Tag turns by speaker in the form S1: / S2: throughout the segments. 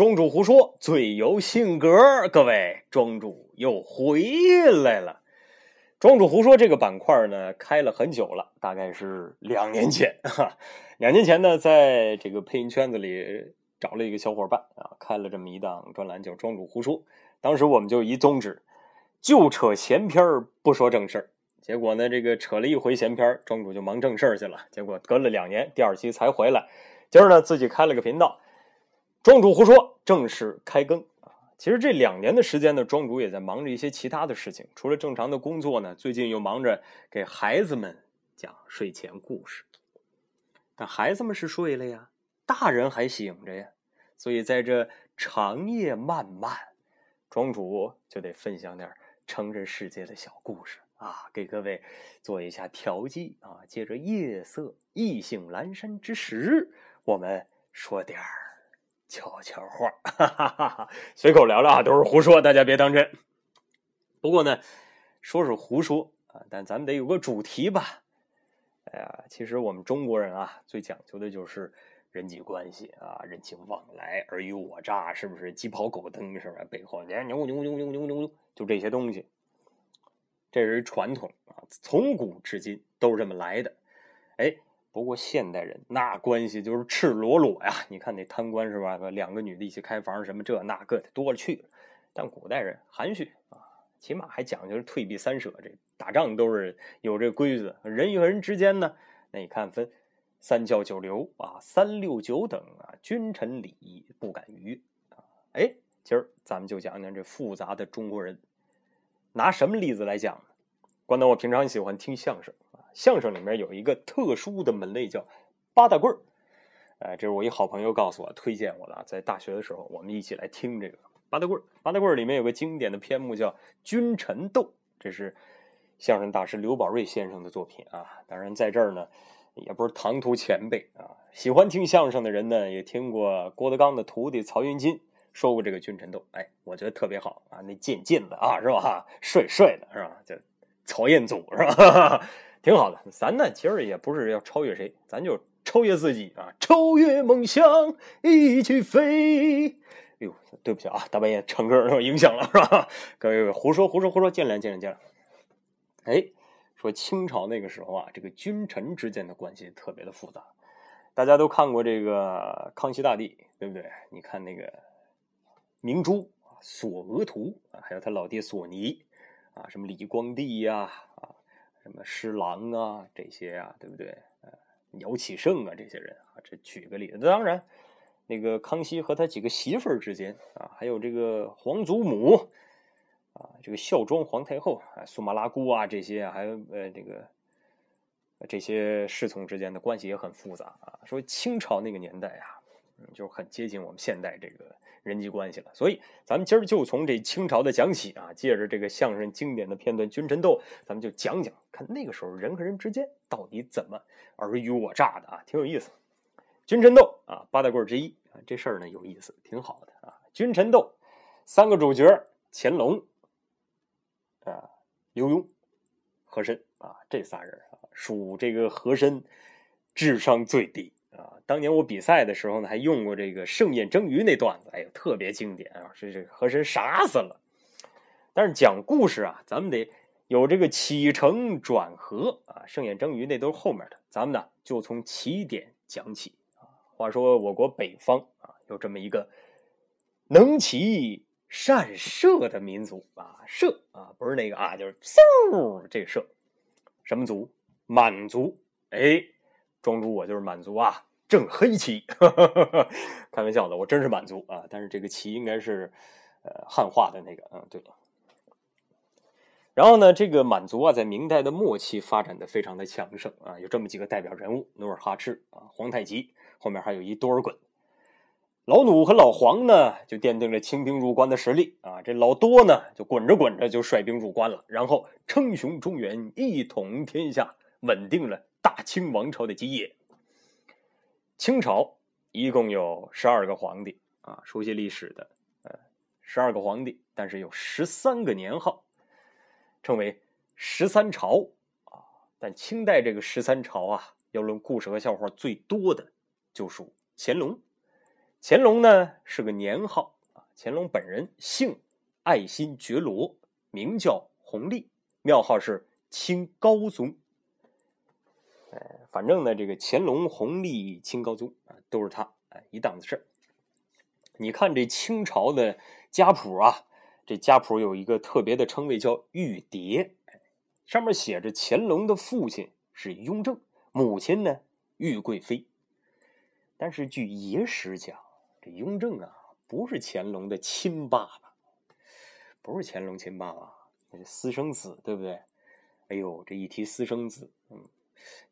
S1: 庄主胡说最有性格，各位，庄主又回来了。庄主胡说这个板块呢，开了很久了，大概是两年前。哈，两年前呢，在这个配音圈子里找了一个小伙伴啊，开了这么一档专栏，叫《庄主胡说》。当时我们就一宗旨，就扯闲篇不说正事儿。结果呢，这个扯了一回闲篇庄主就忙正事去了。结果隔了两年，第二期才回来。今儿呢，自己开了个频道。庄主胡说，正式开更啊！其实这两年的时间呢，庄主也在忙着一些其他的事情。除了正常的工作呢，最近又忙着给孩子们讲睡前故事。但孩子们是睡了呀，大人还醒着呀，所以在这长夜漫漫，庄主就得分享点成人世界的小故事啊，给各位做一下调剂啊。借着夜色意兴阑珊之时，我们说点儿。悄悄话，哈哈哈哈随口聊聊啊，都是胡说，大家别当真。不过呢，说是胡说啊，但咱们得有个主题吧。哎呀，其实我们中国人啊，最讲究的就是人际关系啊，人情往来，尔虞我诈，是不是？鸡跑狗蹬，是不是？背后牛牛牛牛牛牛牛，就这些东西，这是传统啊，从古至今都是这么来的。哎。不过现代人那关系就是赤裸裸呀！你看那贪官是吧？两个女的一起开房，什么这那个的多了去了。但古代人含蓄啊，起码还讲究退避三舍。这打仗都是有这规矩，人与人之间呢，那你看分三教九流啊，三六九等啊，君臣礼仪不敢逾啊。哎，今儿咱们就讲讲这复杂的中国人，拿什么例子来讲呢？关东，我平常喜欢听相声。相声里面有一个特殊的门类叫八大棍儿，哎，这是我一好朋友告诉我推荐我的，在大学的时候我们一起来听这个八大棍儿。八大棍儿里面有个经典的篇目叫《君臣斗》，这是相声大师刘宝瑞先生的作品啊。当然在这儿呢，也不是唐突前辈啊，喜欢听相声的人呢也听过郭德纲的徒弟曹云金说过这个君臣斗，哎，我觉得特别好啊，那贱贱的啊是吧？帅帅的是吧？叫曹彦祖是吧？挺好的，咱呢其实也不是要超越谁，咱就超越自己啊！超越梦想一起飞。哎呦，对不起啊，大半夜唱歌受影响了是吧？各位胡说胡说胡说，见谅见谅见谅。哎，说清朝那个时候啊，这个君臣之间的关系特别的复杂。大家都看过这个康熙大帝，对不对？你看那个明珠索额图啊，还有他老爹索尼啊，什么李光地呀啊。什么施琅啊，这些啊，对不对？呃，姚启圣啊，这些人啊，这举个例子。当然，那个康熙和他几个媳妇儿之间啊，还有这个皇祖母啊，这个孝庄皇太后啊，苏麻拉姑啊，这些啊还有呃，这个这些侍从之间的关系也很复杂啊。说清朝那个年代啊，就很接近我们现代这个。人际关系了，所以咱们今儿就从这清朝的讲起啊，借着这个相声经典的片段《君臣斗》，咱们就讲讲看那个时候人和人之间到底怎么尔虞我诈的啊，挺有意思。君臣斗啊，八大棍之一啊，这事儿呢有意思，挺好的啊。君臣斗，三个主角乾隆啊、刘墉、和珅啊，这仨人啊，属这个和珅智商最低。啊，当年我比赛的时候呢，还用过这个盛宴蒸鱼那段子，哎呀，特别经典啊！是这和珅傻死了。但是讲故事啊，咱们得有这个起承转合啊。盛宴蒸鱼那都是后面的，咱们呢就从起点讲起啊。话说我国北方啊，有这么一个能骑善射的民族啊，射啊，不是那个啊，就是嗖这射，什么族？满族。哎。庄主，我就是满族啊，正黑旗，开玩笑的，我真是满族啊。但是这个旗应该是，呃，汉化的那个，嗯，对了。然后呢，这个满族啊，在明代的末期发展的非常的强盛啊，有这么几个代表人物：努尔哈赤啊，皇太极，后面还有一多尔衮。老努和老黄呢，就奠定了清兵入关的实力啊。这老多呢，就滚着滚着就率兵入关了，然后称雄中原，一统天下，稳定了。大清王朝的基业。清朝一共有十二个皇帝啊，熟悉历史的，呃，十二个皇帝，但是有十三个年号，称为十三朝啊。但清代这个十三朝啊，要论故事和笑话最多的，就属乾隆。乾隆呢是个年号啊，乾隆本人姓爱新觉罗，名叫弘历，庙号是清高宗。哎，反正呢，这个乾隆、弘历、清高宗啊，都是他哎一档子事你看这清朝的家谱啊，这家谱有一个特别的称谓叫玉牒，上面写着乾隆的父亲是雍正，母亲呢玉贵妃。但是据野史讲，这雍正啊不是乾隆的亲爸爸，不是乾隆亲爸爸，那是私生子，对不对？哎呦，这一提私生子，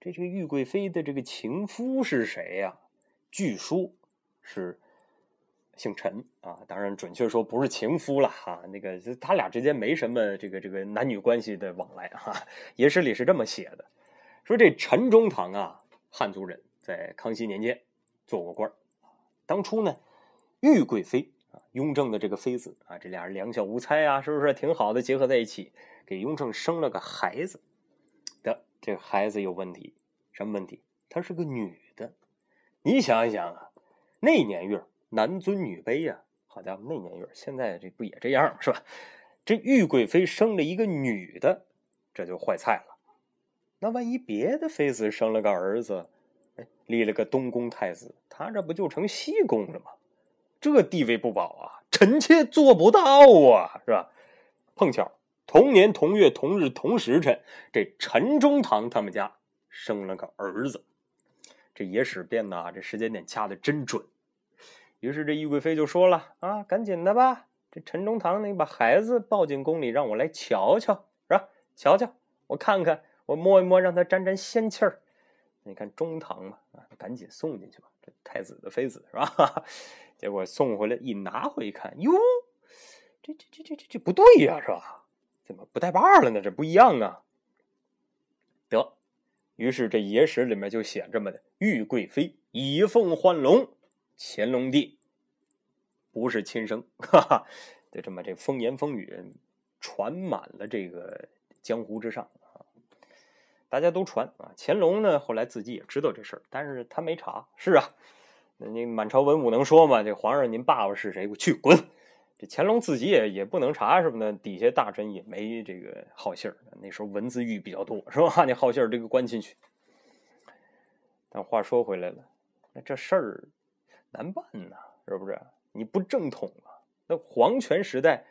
S1: 这这个玉贵妃的这个情夫是谁呀？据说，是姓陈啊。当然，准确说不是情夫了哈。那个他俩之间没什么这个这个男女关系的往来哈。野史里是这么写的，说这陈中堂啊，汉族人，在康熙年间做过官当初呢，玉贵妃啊，雍正的这个妃子啊，这俩人两小无猜啊，是不是挺好的？结合在一起，给雍正生了个孩子。这孩子有问题，什么问题？她是个女的。你想一想啊，那年月男尊女卑呀，好家伙，那年月现在这不也这样是吧？这玉贵妃生了一个女的，这就坏菜了。那万一别的妃子生了个儿子，哎，立了个东宫太子，他这不就成西宫了吗？这地位不保啊，臣妾做不到啊，是吧？碰巧。同年同月同日同时辰，这陈中堂他们家生了个儿子。这野史编的啊，这时间点掐的真准。于是这玉贵妃就说了：“啊，赶紧的吧，这陈中堂，你把孩子抱进宫里，让我来瞧瞧，是吧？瞧瞧，我看看，我摸一摸，让他沾沾仙气儿。你看中堂嘛，啊，赶紧送进去吧。这太子的妃子是吧？结果送回来一拿回一看，哟，这这这这这这不对呀，是吧？”怎么不带把了呢？这不一样啊！得，于是这野史里面就写这么的：玉贵妃以凤换龙，乾隆帝不是亲生，哈哈！就这么这风言风语传满了这个江湖之上啊！大家都传啊！乾隆呢，后来自己也知道这事儿，但是他没查。是啊，那你满朝文武能说吗？这皇上您爸爸是谁？我去滚！这乾隆自己也也不能查什么的，底下大臣也没这个好信儿。那时候文字狱比较多，是吧？你好信儿，这个关进去。但话说回来了，那这事儿难办呐，是不是？你不正统啊？那皇权时代，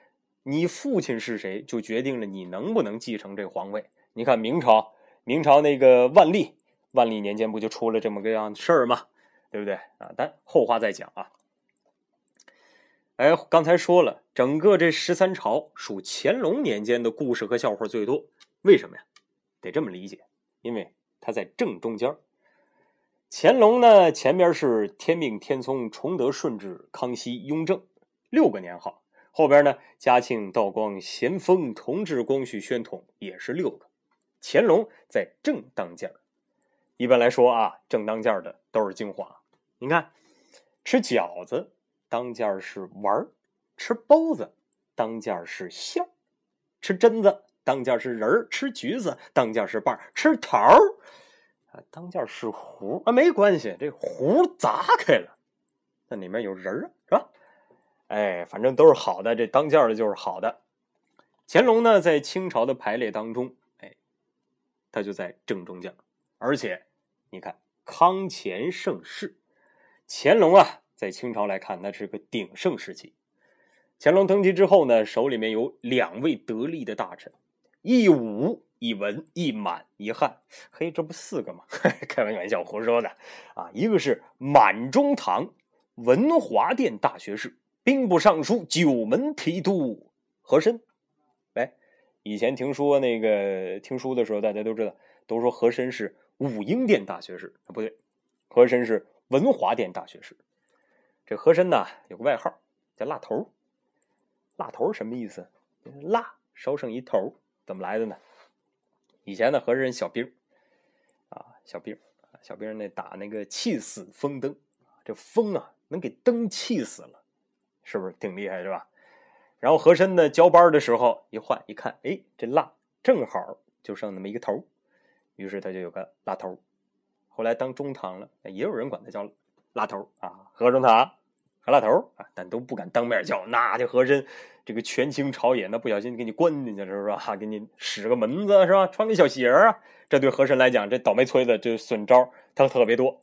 S1: 你父亲是谁，就决定了你能不能继承这皇位。你看明朝，明朝那个万历，万历年间不就出了这么个样事儿吗？对不对啊？但后话再讲啊。哎，刚才说了，整个这十三朝属乾隆年间的故事和笑话最多，为什么呀？得这么理解，因为他在正中间乾隆呢，前边是天命、天聪、崇德、顺治、康熙、雍正六个年号，后边呢，嘉庆、道光、咸丰、同治、光绪、宣统也是六个。乾隆在正当间一般来说啊，正当间的都是精华。你看，吃饺子。当间是丸儿，吃包子；当间是馅儿，吃榛子；当间是仁儿，吃橘子；当间是瓣儿，吃桃儿。啊，当间是核啊，没关系，这核砸开了，那里面有仁儿，是吧？哎，反正都是好的，这当间的就是好的。乾隆呢，在清朝的排列当中，哎，他就在正中间，而且你看康乾盛世，乾隆啊。在清朝来看，那是个鼎盛时期。乾隆登基之后呢，手里面有两位得力的大臣，一武一文一满一汉，嘿，这不四个吗？开玩笑，胡说的啊！一个是满中堂文华殿大学士、兵部尚书、九门提督和珅。哎，以前听说那个听书的时候，大家都知道，都说和珅是武英殿大学士，不对，和珅是文华殿大学士。这和珅呢有个外号叫“蜡头”，蜡头什么意思？蜡烧剩一头，怎么来的呢？以前呢和珅小兵啊，小兵，小兵那打那个气死风灯，这风啊能给灯气死了，是不是挺厉害是吧？然后和珅呢交班的时候一换一看，哎，这蜡正好就剩那么一个头，于是他就有个蜡头。后来当中堂了，也有人管他叫蜡头啊，和中堂。可拉头啊，但都不敢当面叫，那就和珅这个权倾朝野，那不小心给你关进去了，是吧？给你使个门子，是吧？穿个小鞋啊，这对和珅来讲，这倒霉催的这损招他特别多。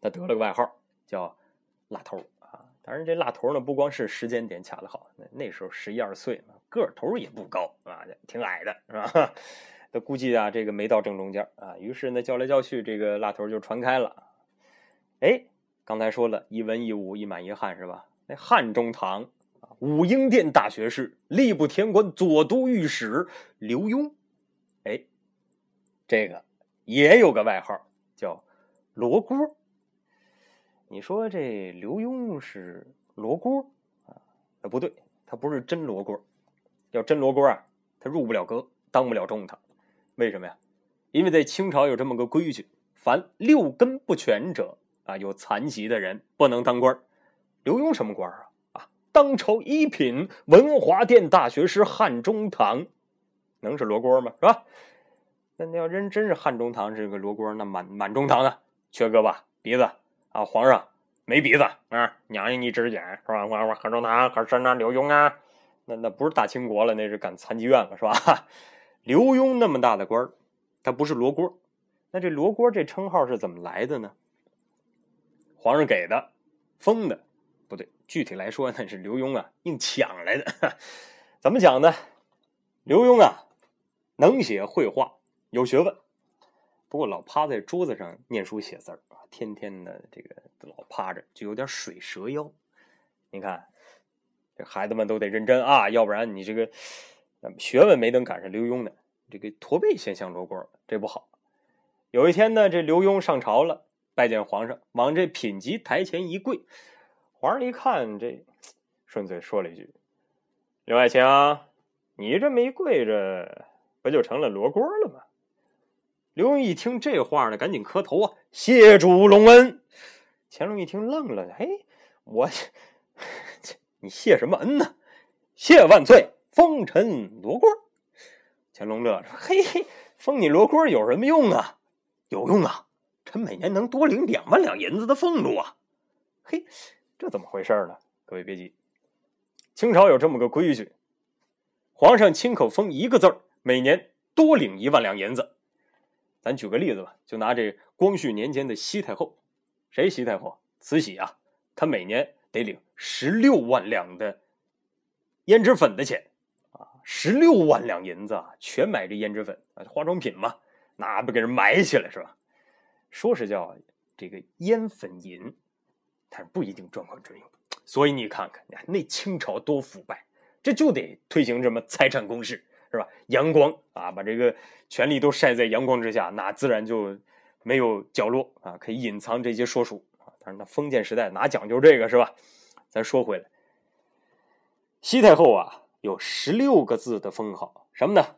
S1: 他得了个外号叫“辣头”啊，当然这辣头呢，不光是时间点卡的好，那那时候十一二岁个头也不高啊，挺矮的，是吧？他估计啊，这个没到正中间啊，于是呢，叫来叫去，这个辣头就传开了。哎，刚才说了一文一武一满一汉是吧？那汉中堂武英殿大学士、吏部田官、左都御史刘墉，哎，这个也有个外号叫罗锅。你说这刘墉是罗锅啊？不对，他不是真罗锅。要真罗锅啊，他入不了阁，当不了中堂。为什么呀？因为在清朝有这么个规矩：凡六根不全者啊，有残疾的人不能当官。刘墉什么官啊？啊，当朝一品文华殿大学士、汉中堂，能是罗锅吗？是吧？那要真真是汉中堂这个罗锅，那满满中堂呢？缺胳膊鼻子啊？皇上没鼻子啊？娘娘一只眼是吧？我我汉中堂可是那刘墉啊？那那不是大清国了，那是赶残疾院了，是吧？刘墉那么大的官他不是罗锅，那这罗锅这称号是怎么来的呢？皇上给的，封的，不对，具体来说那是刘墉啊硬抢来的。怎么讲呢？刘墉啊，能写绘画，有学问，不过老趴在桌子上念书写字啊，天天的这个老趴着，就有点水蛇腰。你看，这孩子们都得认真啊，要不然你这个。学问没等赶上刘墉呢，这个驼背先像罗锅，这不好。有一天呢，这刘墉上朝了，拜见皇上，往这品级台前一跪。皇上一看，这顺嘴说了一句：“刘爱卿，你这么一跪着，不就成了罗锅了吗？”刘墉一听这话呢，赶紧磕头啊，谢主隆恩。乾隆一听愣了，哎，我，你谢什么恩呢？谢万岁。封臣罗锅，乾隆乐说：“嘿嘿，封你罗锅有什么用啊？有用啊！臣每年能多领两万两银子的俸禄啊！嘿，这怎么回事呢？各位别急，清朝有这么个规矩，皇上亲口封一个字儿，每年多领一万两银子。咱举个例子吧，就拿这光绪年间的西太后，谁西太后？慈禧啊，她每年得领十六万两的胭脂粉的钱啊。”十六万两银子啊，全买这胭脂粉啊，化妆品嘛，那不给人埋起来是吧？说是叫这个烟粉银，但是不一定专款专用。所以你看看，那清朝多腐败，这就得推行什么财产公示是吧？阳光啊，把这个权力都晒在阳光之下，那自然就没有角落啊，可以隐藏这些说书啊。但是那封建时代哪讲究这个是吧？咱说回来，西太后啊。有十六个字的封号，什么呢？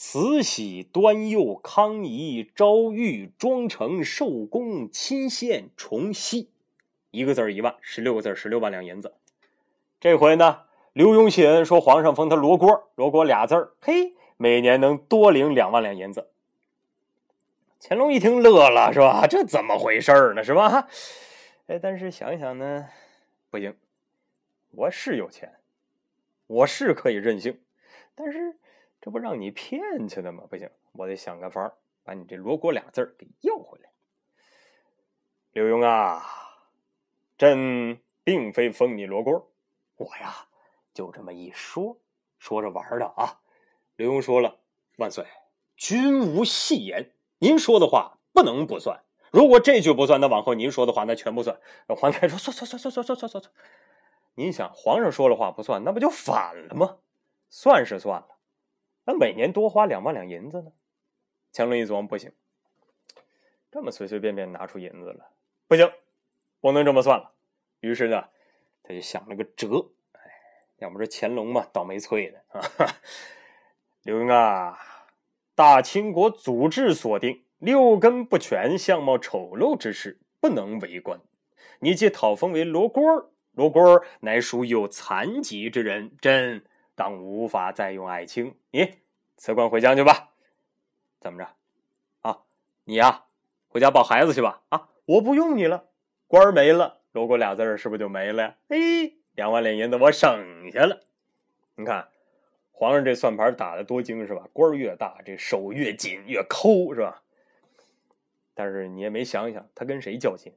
S1: 慈禧、端佑、康仪、昭裕、庄成、寿宫、钦献、崇熙，一个字一万，十六个字十六万两银子。这回呢，刘墉谢恩说皇上封他罗锅，罗锅俩字儿，嘿，每年能多领两万两银子。乾隆一听乐了，是吧？这怎么回事呢？是吧？哎，但是想想呢，不行，我是有钱。我是可以任性，但是这不让你骗去的吗？不行，我得想个法儿把你这“罗锅”俩字儿给要回来。刘墉啊，朕并非封你罗锅，我呀就这么一说，说着玩的啊。刘墉说了：“万岁，君无戏言，您说的话不能不算。如果这句不算，那往后您说的话那全不算。”皇太说：“算算算算算算算算算。”您想，皇上说了话不算，那不就反了吗？算是算了，那每年多花两万两银子呢？乾隆一琢磨，不行，这么随随便便拿出银子了，不行，不能这么算了。于是呢，他就想了个辙。哎，要不这乾隆嘛，倒霉催的啊！刘墉啊，大清国祖制所定，六根不全、相貌丑陋之士不能为官。你既讨封为罗锅儿。罗锅乃属有残疾之人，朕当无法再用爱卿。你辞官回乡去吧。怎么着？啊，你呀，回家抱孩子去吧。啊，我不用你了，官没了，罗锅俩字儿是不是就没了呀？哎，两万两银子我省下了。你看，皇上这算盘打的多精是吧？官越大，这手越紧越抠是吧？但是你也没想想，他跟谁较劲？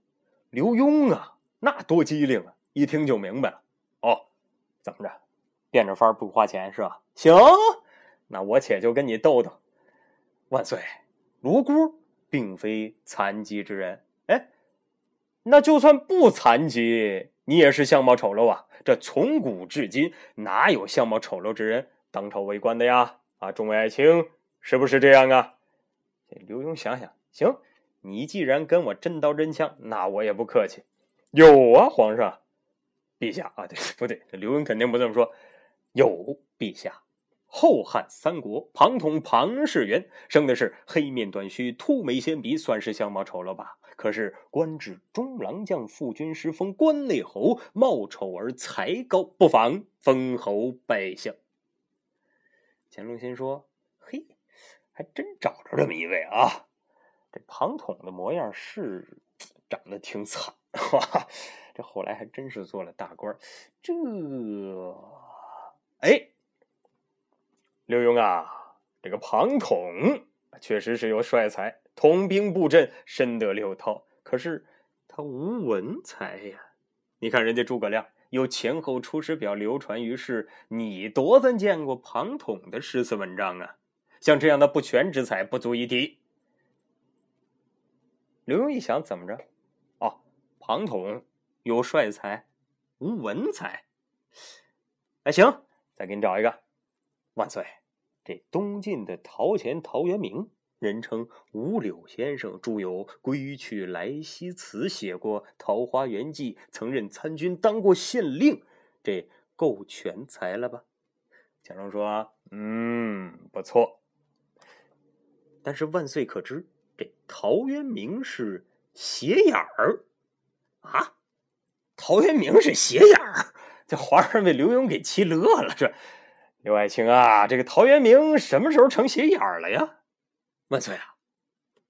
S1: 刘墉啊，那多机灵啊！一听就明白了。哦，怎么着？变着法不花钱是吧？行，那我且就跟你斗斗。万岁，罗锅并非残疾之人。哎，那就算不残疾，你也是相貌丑陋啊！这从古至今，哪有相貌丑陋之人当朝为官的呀？啊，众位爱卿，是不是这样啊？刘墉想想，行，你既然跟我真刀真枪，那我也不客气。有啊，皇上。陛下啊，对不对？刘墉肯定不这么说。有陛下，后汉三国庞统庞士元生的是黑面短须、秃眉纤鼻，算是相貌丑陋吧？可是官至中郎将、副军师，封关内侯，貌丑而才高，不妨封侯拜相。乾隆心说：“嘿，还真找着这么一位啊！这庞统的模样是长得挺惨。”哈哈，这后来还真是做了大官这，哎，刘墉啊，这个庞统确实是有帅才，统兵布阵，深得六套。可是他无文才呀。你看人家诸葛亮有前后出师表流传于世，你多咱见过庞统的诗词文章啊？像这样的不全之才，不足一提。刘墉一想，怎么着？哦庞统有帅才，无文才。哎，行，再给你找一个。万岁，这东晋的陶潜陶渊明，人称五柳先生，著有《归去来兮辞》，写过《桃花源记》，曾任参军，当过县令，这够全才了吧？乾隆说：“嗯，不错。但是万岁可知，这陶渊明是斜眼儿。”啊，陶渊明是斜眼儿，这皇上被刘墉给气乐了。这刘爱卿啊，这个陶渊明什么时候成斜眼了呀？万岁啊，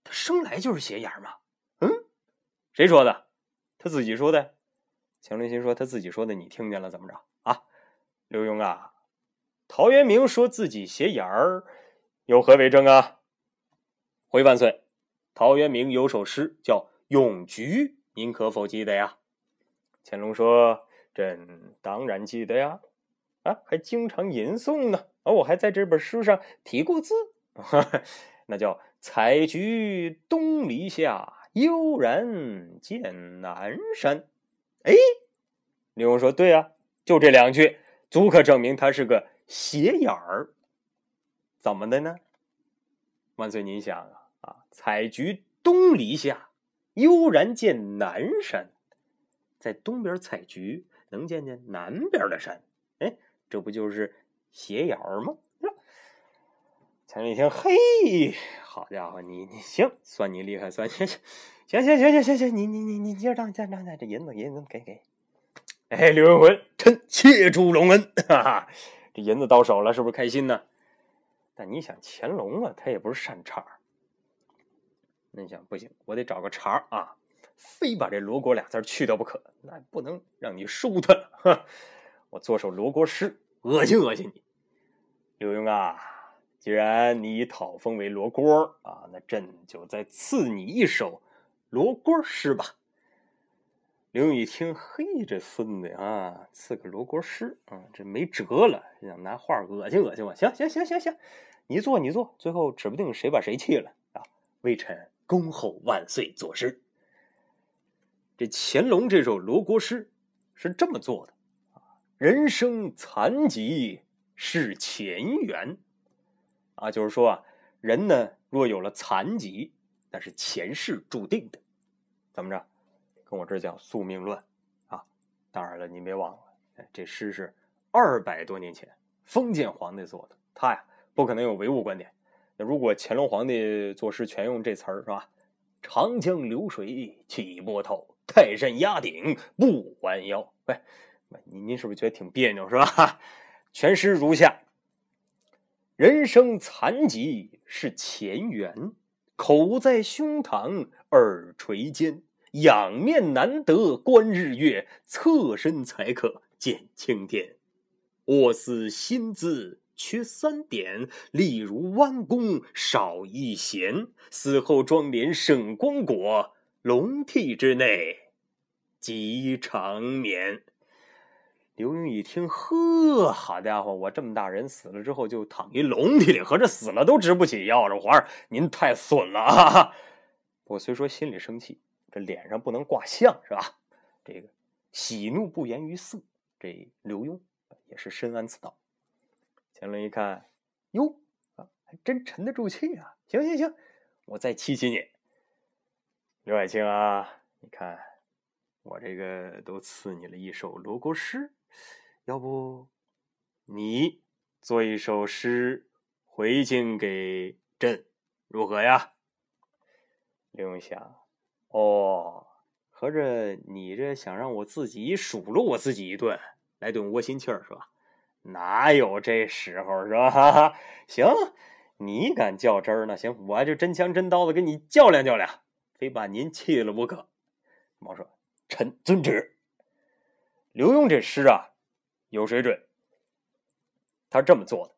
S1: 他生来就是斜眼儿吗？嗯，谁说的？他自己说的。乾隆心说他自己说的，你听见了怎么着啊？刘墉啊，陶渊明说自己斜眼儿，有何为证啊？回万岁，陶渊明有首诗叫《咏菊》。您可否记得呀？乾隆说：“朕当然记得呀，啊，还经常吟诵呢。而我还在这本书上题过字，那叫‘采菊东篱下，悠然见南山’。哎，刘墉说：‘对呀，就这两句，足可证明他是个斜眼儿。怎么的呢？万岁，您想啊，啊，采菊东篱下。’”悠然见南山，在东边采菊，能见见南边的山。哎，这不就是斜眼儿吗？乾隆一听，嘿，好家伙，你你行，算你厉害，算行行行行行行行，你你你你接着当，接着当，这银子银子给给。哎，刘文魂，臣切主隆恩，哈哈，这银子到手了，是不是开心呢？但你想，乾隆啊，他也不是善茬儿。那你想不行，我得找个茬儿啊，非把这罗锅俩字去掉不可。那不能让你收他了，我做首罗锅诗，恶心恶心你。刘墉啊，既然你讨封为罗锅啊，那朕就再赐你一首罗锅诗吧。刘墉一听，嘿，这孙子啊，赐个罗锅诗啊，这没辙了，想拿话恶心恶心我。行行行行行，你做你做，最后指不定谁把谁气了啊，微臣。恭候万岁作诗。这乾隆这首罗锅诗是这么做的啊：人生残疾是前缘啊，就是说啊，人呢若有了残疾，那是前世注定的。怎么着？跟我这讲宿命论啊？当然了，你别忘了，这诗是二百多年前封建皇帝做的，他呀不可能有唯物观点。那如果乾隆皇帝作诗全用这词儿是吧？长江流水起波涛，泰山压顶不弯腰。喂，您您是不是觉得挺别扭是吧？全诗如下：人生残疾是前缘，口在胸膛，耳垂肩，仰面难得观日月，侧身才可见青天。我思心字缺三点，例如弯弓少一弦，死后妆奁胜光果，龙屉之内即长眠。刘墉一听，呵，好家伙，我这么大人死了之后就躺一笼屉里，合着死了都直不起腰，这皇上您太损了啊！我虽说心里生气，这脸上不能挂相是吧？这个喜怒不言于色，这刘墉也是深谙此道。乾隆一看，哟，还真沉得住气啊！行行行，我再气气你，刘爱卿啊，你看我这个都赐你了一首罗锅诗。要不，你做一首诗回敬给朕，如何呀？刘墉想，哦，合着你这想让我自己数落我自己一顿，来顿窝心气儿是吧？哪有这时候是吧？行，你敢较真儿呢？行，我就真枪真刀的跟你较量较量，非把您气了不可。毛说：“臣遵旨。”刘墉这诗啊。有水准，他这么做的：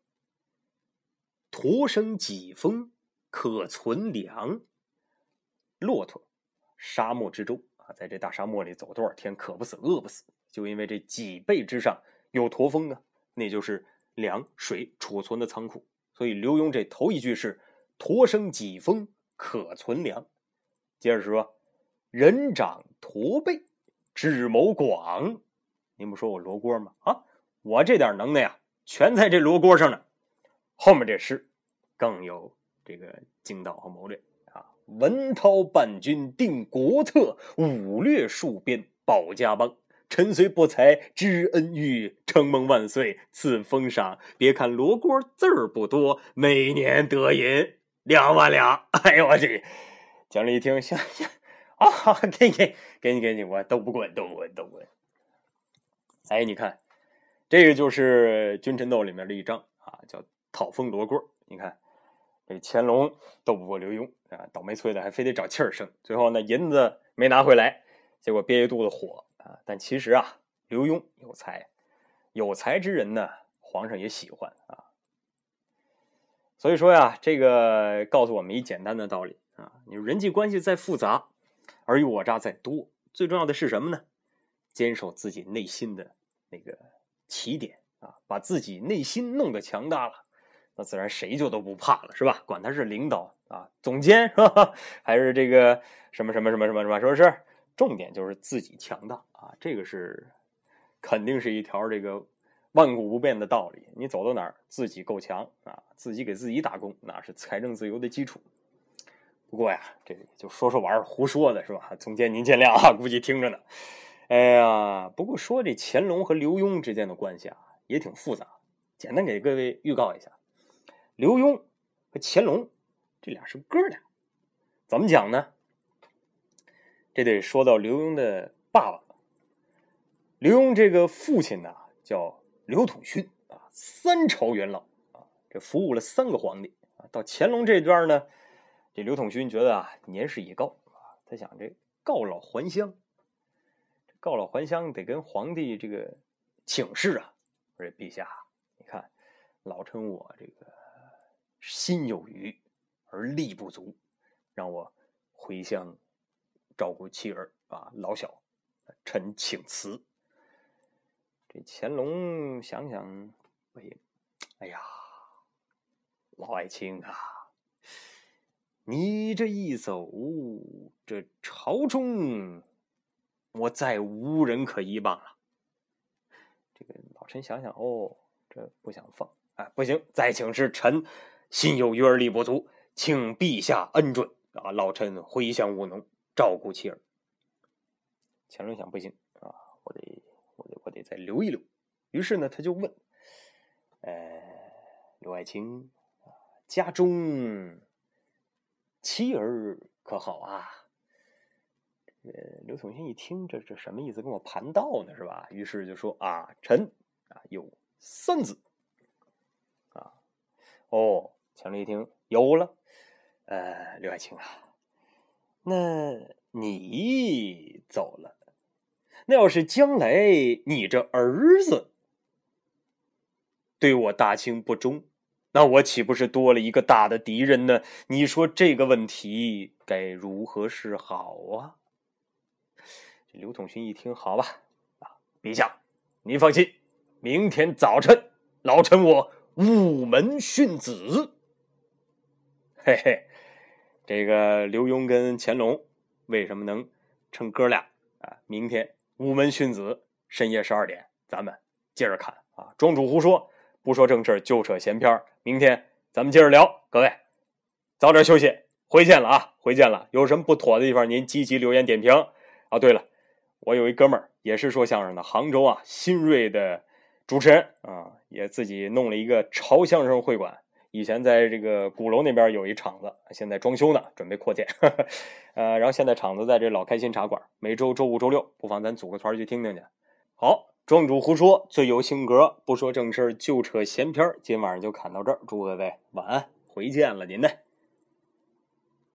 S1: 驼生几峰可存粮。骆驼，沙漠之舟啊，在这大沙漠里走多少天，渴不死，饿不死，就因为这脊背之上有驼峰啊，那就是粮水储存的仓库。所以刘墉这头一句是“驼生几峰可存粮”，接着说“人长驼背，智谋广”。您不说我罗锅吗？啊，我这点能耐呀，全在这罗锅上呢。后面这诗更有这个精道和谋略啊！文韬伴君定国策，武略戍边保家邦。臣虽不才知恩遇，承蒙万岁赐封赏。别看罗锅字儿不多，每年得银两万两。哎呦我去！蒋丽一听，行行啊，给给给你给你，我都不滚，都不滚，都不滚。哎，你看，这个就是《君臣斗》里面的一章啊，叫讨封罗锅。你看，这乾隆斗不过刘墉啊，倒霉催的还非得找气儿生。最后呢，银子没拿回来，结果憋一肚子火啊。但其实啊，刘墉有才，有才之人呢，皇上也喜欢啊。所以说呀，这个告诉我们一简单的道理啊：你人际关系再复杂，尔虞我诈再多，最重要的是什么呢？坚守自己内心的那个起点啊，把自己内心弄得强大了，那自然谁就都不怕了，是吧？管他是领导啊、总监是吧？还是这个什么什么什么什么什么，是不是？重点就是自己强大啊，这个是肯定是一条这个万古不变的道理。你走到哪儿，自己够强啊，自己给自己打工，那是财政自由的基础。不过呀，这个就说说玩，胡说的是吧？总监您见谅啊，估计听着呢。哎呀，不过说这乾隆和刘墉之间的关系啊，也挺复杂。简单给各位预告一下，刘墉和乾隆这俩是哥俩。怎么讲呢？这得说到刘墉的爸爸。刘墉这个父亲呢，叫刘统勋啊，三朝元老啊，这服务了三个皇帝啊。到乾隆这段呢，这刘统勋觉得啊，年事已高，他想这告老还乡。告老还乡得跟皇帝这个请示啊，说陛下，你看老臣我这个心有余而力不足，让我回乡照顾妻儿啊老小，臣请辞。这乾隆想想，哎，哎呀，老爱卿啊，你这一走，这朝中。我再无人可依傍了。这个老臣想想，哦，这不想放，哎，不行，再请示臣，心有余而力不足，请陛下恩准啊！老臣回乡务农，照顾妻儿。乾隆想，不行啊，我得，我得，我得再留一留。于是呢，他就问，呃，刘爱卿，家中妻儿可好啊？呃，刘统勋一听，这这什么意思？跟我盘道呢，是吧？于是就说：“啊，臣啊有三子，啊，哦。”乾隆一听，有了，呃，刘爱卿啊，那你走了，那要是将来你这儿子对我大清不忠，那我岂不是多了一个大的敌人呢？你说这个问题该如何是好啊？刘统勋一听，好吧，啊，陛下，您放心，明天早晨老臣我午门训子。嘿嘿，这个刘墉跟乾隆为什么能成哥俩啊？明天午门训子，深夜十二点，咱们接着看啊！庄主胡说，不说正事就扯闲篇明天咱们接着聊，各位早点休息，回见了啊！回见了，有什么不妥的地方，您积极留言点评啊！对了，我有一哥们儿也是说相声的，杭州啊新锐的主持人啊，也自己弄了一个潮相声会馆。以前在这个鼓楼那边有一场子，现在装修呢，准备扩建。呃，然后现在场子在这老开心茶馆，每周周五、周六，不妨咱组个团去听听去。好，庄主胡说，最有性格，不说正事就扯闲篇今晚上就侃到这儿，祝各位晚安，回见了您呢。